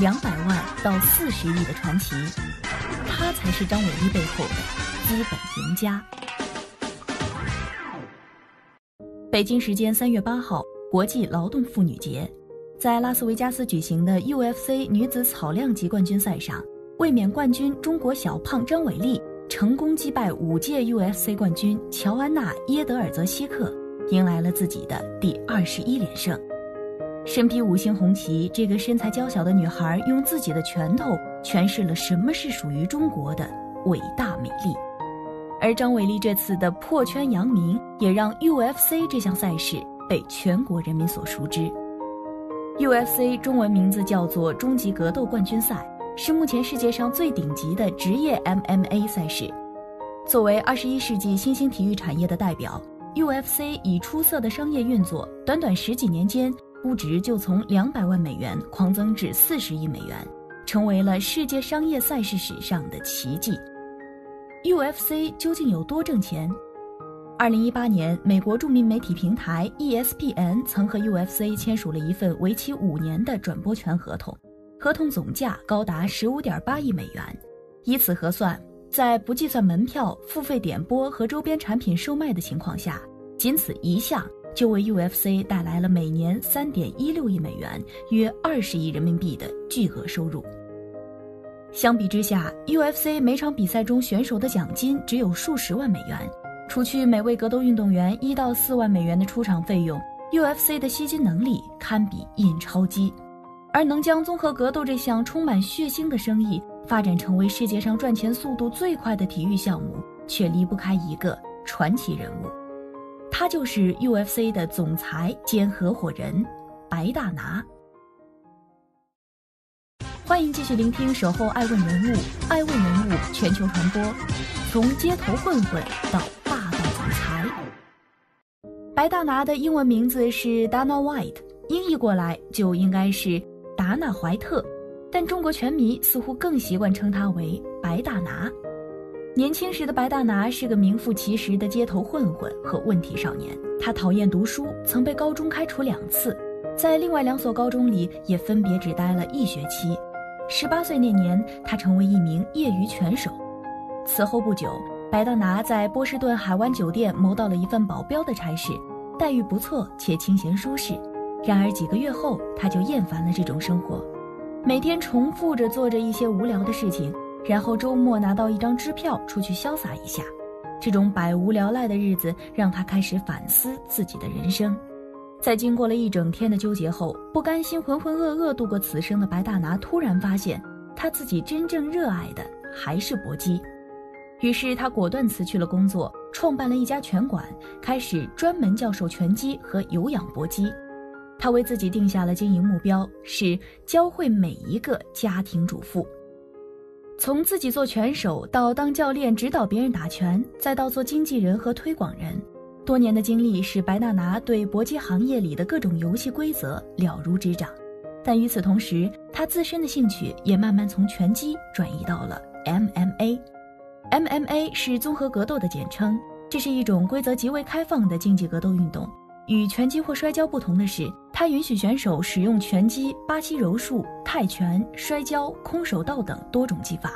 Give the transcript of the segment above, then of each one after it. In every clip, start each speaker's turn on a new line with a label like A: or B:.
A: 两百万到四十亿的传奇，他才是张伟丽背后的资本赢家。北京时间三月八号，国际劳动妇女节，在拉斯维加斯举行的 UFC 女子草量级冠军赛上，卫冕冠军中国小胖张伟丽成功击败五届 UFC 冠军乔安娜耶德尔泽希克，迎来了自己的第二十一连胜。身披五星红旗，这个身材娇小的女孩用自己的拳头诠释了什么是属于中国的伟大美丽。而张伟丽这次的破圈扬名，也让 UFC 这项赛事被全国人民所熟知。UFC 中文名字叫做终极格斗冠军赛，是目前世界上最顶级的职业 MMA 赛事。作为二十一世纪新兴体育产业的代表，UFC 以出色的商业运作，短短十几年间，估值就从两百万美元狂增至四十亿美元，成为了世界商业赛事史上的奇迹。UFC 究竟有多挣钱？二零一八年，美国著名媒体平台 ESPN 曾和 UFC 签署了一份为期五年的转播权合同，合同总价高达十五点八亿美元。以此核算，在不计算门票、付费点播和周边产品售卖的情况下，仅此一项就为 UFC 带来了每年三点一六亿美元，约二十亿人民币的巨额收入。相比之下，UFC 每场比赛中选手的奖金只有数十万美元，除去每位格斗运动员一到四万美元的出场费用，UFC 的吸金能力堪比印钞机。而能将综合格斗这项充满血腥的生意发展成为世界上赚钱速度最快的体育项目，却离不开一个传奇人物，他就是 UFC 的总裁兼合伙人白大拿。欢迎继续聆听《守候爱问人物》，爱问人物全球传播，从街头混混到霸道总裁。白大拿的英文名字是 Dana White，音译过来就应该是达纳怀特，但中国拳迷似乎更习惯称他为白大拿。年轻时的白大拿是个名副其实的街头混混和问题少年，他讨厌读书，曾被高中开除两次，在另外两所高中里也分别只待了一学期。十八岁那年，他成为一名业余拳手。此后不久，白大拿在波士顿海湾酒店谋到了一份保镖的差事，待遇不错且清闲舒适。然而几个月后，他就厌烦了这种生活，每天重复着做着一些无聊的事情，然后周末拿到一张支票出去潇洒一下。这种百无聊赖的日子让他开始反思自己的人生。在经过了一整天的纠结后，不甘心浑浑噩噩度过此生的白大拿突然发现，他自己真正热爱的还是搏击。于是他果断辞去了工作，创办了一家拳馆，开始专门教授拳击和有氧搏击。他为自己定下了经营目标，是教会每一个家庭主妇。从自己做拳手到当教练指导别人打拳，再到做经纪人和推广人。多年的经历使白大拿对搏击行业里的各种游戏规则了如指掌，但与此同时，他自身的兴趣也慢慢从拳击转移到了 MMA。MMA 是综合格斗的简称，这是一种规则极为开放的竞技格斗运动。与拳击或摔跤不同的是，它允许选手使用拳击、巴西柔术、泰拳、摔跤、空手道等多种技法。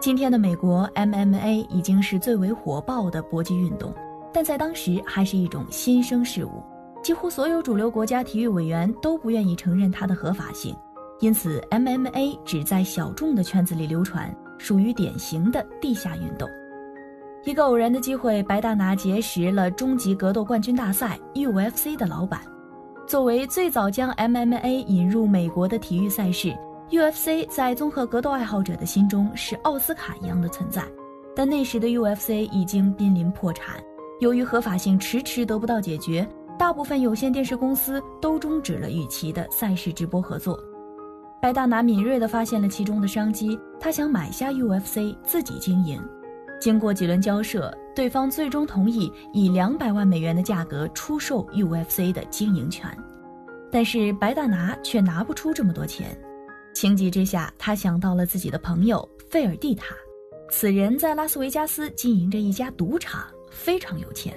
A: 今天的美国，MMA 已经是最为火爆的搏击运动。但在当时还是一种新生事物，几乎所有主流国家体育委员都不愿意承认它的合法性，因此 MMA 只在小众的圈子里流传，属于典型的地下运动。一个偶然的机会，白大拿结识了终极格斗冠军大赛 UFC 的老板。作为最早将 MMA 引入美国的体育赛事，UFC 在综合格斗爱好者的心中是奥斯卡一样的存在。但那时的 UFC 已经濒临破产。由于合法性迟迟得不到解决，大部分有线电视公司都终止了与其的赛事直播合作。白大拿敏锐地发现了其中的商机，他想买下 UFC 自己经营。经过几轮交涉，对方最终同意以两百万美元的价格出售 UFC 的经营权，但是白大拿却拿不出这么多钱。情急之下，他想到了自己的朋友费尔蒂塔，此人在拉斯维加斯经营着一家赌场，非常有钱。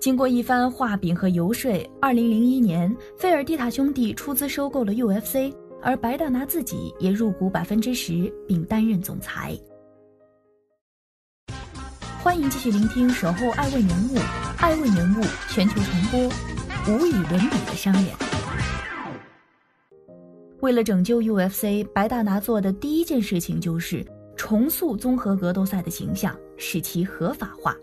A: 经过一番画饼和游说，二零零一年，费尔蒂塔兄弟出资收购了 UFC，而白大拿自己也入股百分之十，并担任总裁。欢迎继续聆听《守候爱问人物》，爱问人物全球传播，无与伦比的商业。为了拯救 UFC，白大拿做的第一件事情就是重塑综合格斗赛的形象，使其合法化。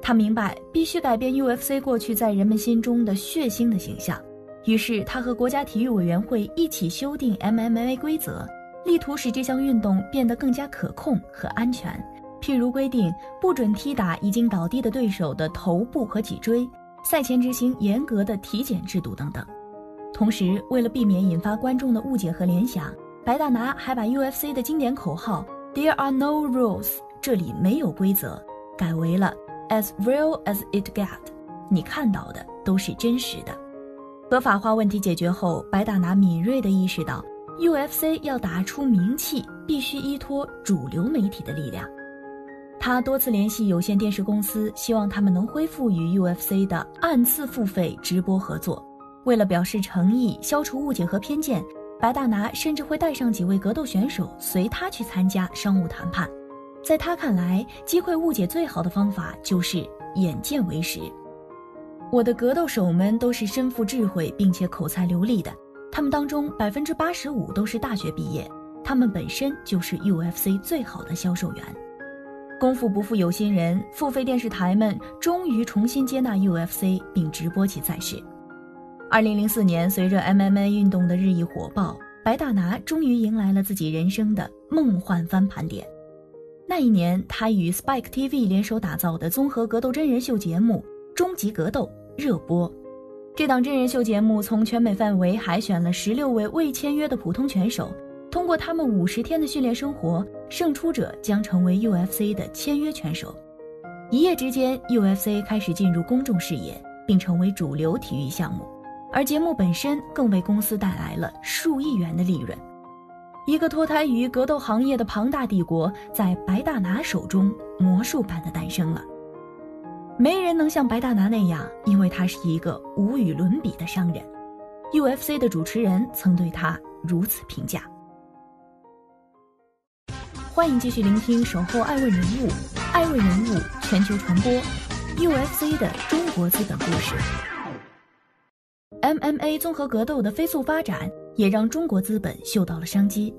A: 他明白必须改变 UFC 过去在人们心中的血腥的形象，于是他和国家体育委员会一起修订 MMA 规则，力图使这项运动变得更加可控和安全。譬如规定不准踢打已经倒地的对手的头部和脊椎，赛前执行严格的体检制度等等。同时，为了避免引发观众的误解和联想，白大拿还把 UFC 的经典口号 “There are no rules”（ 这里没有规则）改为了。As real as it get，你看到的都是真实的。合法化问题解决后，白大拿敏锐地意识到，UFC 要打出名气，必须依托主流媒体的力量。他多次联系有线电视公司，希望他们能恢复与 UFC 的按次付费直播合作。为了表示诚意，消除误解和偏见，白大拿甚至会带上几位格斗选手随他去参加商务谈判。在他看来，击溃误解最好的方法就是眼见为实。我的格斗手们都是身负智慧并且口才流利的，他们当中百分之八十五都是大学毕业，他们本身就是 UFC 最好的销售员。功夫不负有心人，付费电视台们终于重新接纳 UFC 并直播其赛事。二零零四年，随着 MMA 运动的日益火爆，白大拿终于迎来了自己人生的梦幻翻盘点。那一年，他与 Spike TV 联手打造的综合格斗真人秀节目《终极格斗》热播。这档真人秀节目从全美范围海选了十六位未签约的普通拳手，过他们五十天的训练生活，胜出者将成为 UFC 的签约拳手。一夜之间，UFC 开始进入公众视野，并成为主流体育项目，而节目本身更为公司带来了数亿元的利润。一个脱胎于格斗行业的庞大帝国，在白大拿手中魔术般的诞生了。没人能像白大拿那样，因为他是一个无与伦比的商人。UFC 的主持人曾对他如此评价。欢迎继续聆听《守候爱问人物》，爱问人物全球传播，UFC 的中国资本故事。MMA 综合格斗的飞速发展。也让中国资本嗅到了商机。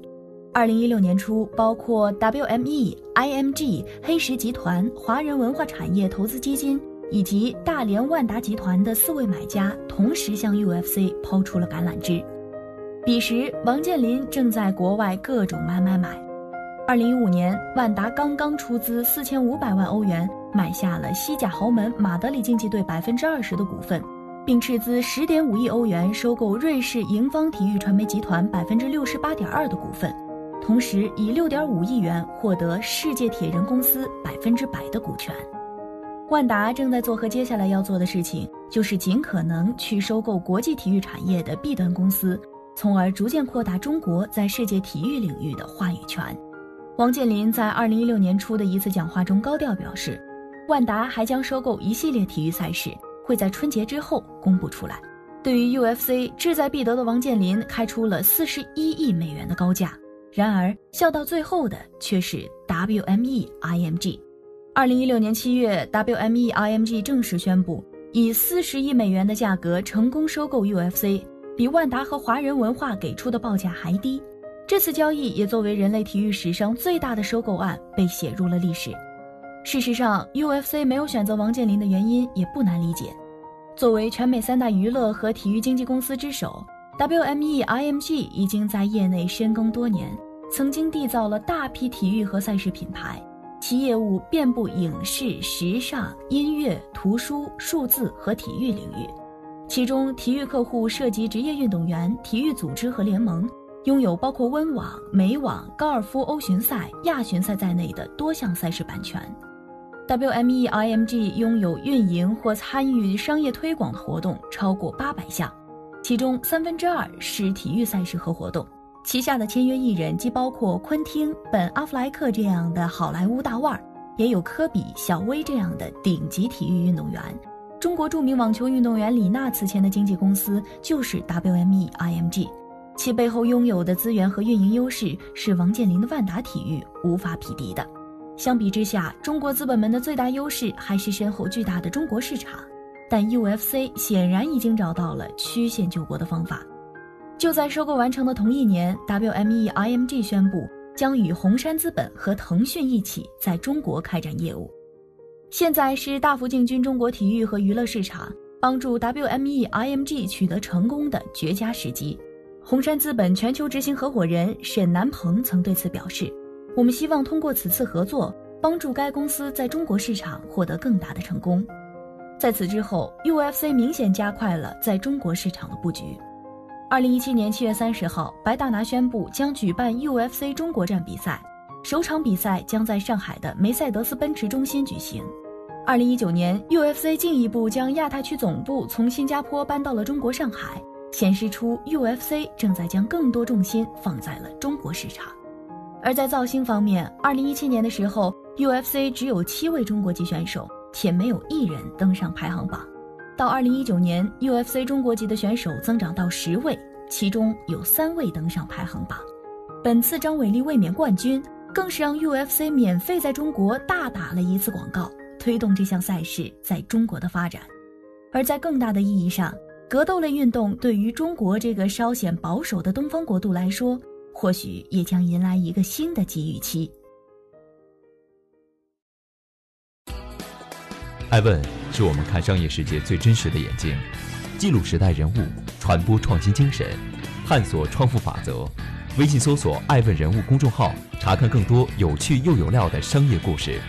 A: 二零一六年初，包括 WME、IMG、黑石集团、华人文化产业投资基金以及大连万达集团的四位买家同时向 UFC 抛出了橄榄枝。彼时，王健林正在国外各种买买买。二零一五年，万达刚刚出资四千五百万欧元买下了西甲豪门马德里竞技队百分之二十的股份。并斥资十点五亿欧元收购瑞士盈方体育传媒集团百分之六十八点二的股份，同时以六点五亿元获得世界铁人公司百分之百的股权。万达正在做和接下来要做的事情，就是尽可能去收购国际体育产业的 B 端公司，从而逐渐扩大中国在世界体育领域的话语权。王健林在二零一六年初的一次讲话中高调表示，万达还将收购一系列体育赛事。会在春节之后公布出来。对于 UFC 志在必得的王健林，开出了四十一亿美元的高价。然而，笑到最后的却是 WME IMG。二零一六年七月，WME IMG 正式宣布以四十亿美元的价格成功收购 UFC，比万达和华人文化给出的报价还低。这次交易也作为人类体育史上最大的收购案被写入了历史。事实上，UFC 没有选择王健林的原因也不难理解。作为全美三大娱乐和体育经纪公司之首，WME IMG 已经在业内深耕多年，曾经缔造了大批体育和赛事品牌，其业务遍布影视、时尚、音乐、图书、数字和体育领域。其中，体育客户涉及职业运动员、体育组织和联盟；拥有包括温网、美网、高尔夫欧巡赛、亚巡赛在内的多项赛事版权。WME IMG 拥有运营或参与商业推广的活动超过八百项，其中三分之二是体育赛事和活动。旗下的签约艺人既包括昆汀·本·阿弗莱克这样的好莱坞大腕，也有科比、小威这样的顶级体育运动员。中国著名网球运动员李娜此前的经纪公司就是 WME IMG，其背后拥有的资源和运营优势是王健林的万达体育无法匹敌的。相比之下，中国资本们的最大优势还是身后巨大的中国市场，但 UFC 显然已经找到了曲线救国的方法。就在收购完成的同一年，WME IMG 宣布将与红杉资本和腾讯一起在中国开展业务。现在是大幅进军中国体育和娱乐市场，帮助 WME IMG 取得成功的绝佳时机。红杉资本全球执行合伙人沈南鹏曾对此表示。我们希望通过此次合作，帮助该公司在中国市场获得更大的成功。在此之后，UFC 明显加快了在中国市场的布局。二零一七年七月三十号，白大拿宣布将举办 UFC 中国站比赛，首场比赛将在上海的梅赛德斯奔驰中心举行。二零一九年，UFC 进一步将亚太区总部从新加坡搬到了中国上海，显示出 UFC 正在将更多重心放在了中国市场。而在造星方面，二零一七年的时候，UFC 只有七位中国籍选手，且没有一人登上排行榜。到二零一九年，UFC 中国籍的选手增长到十位，其中有三位登上排行榜。本次张伟丽卫冕冠军，更是让 UFC 免费在中国大打了一次广告，推动这项赛事在中国的发展。而在更大的意义上，格斗类运动对于中国这个稍显保守的东方国度来说，或许也将迎来一个新的机遇期。
B: 爱问是我们看商业世界最真实的眼睛，记录时代人物，传播创新精神，探索创富法则。微信搜索“爱问人物”公众号，查看更多有趣又有料的商业故事。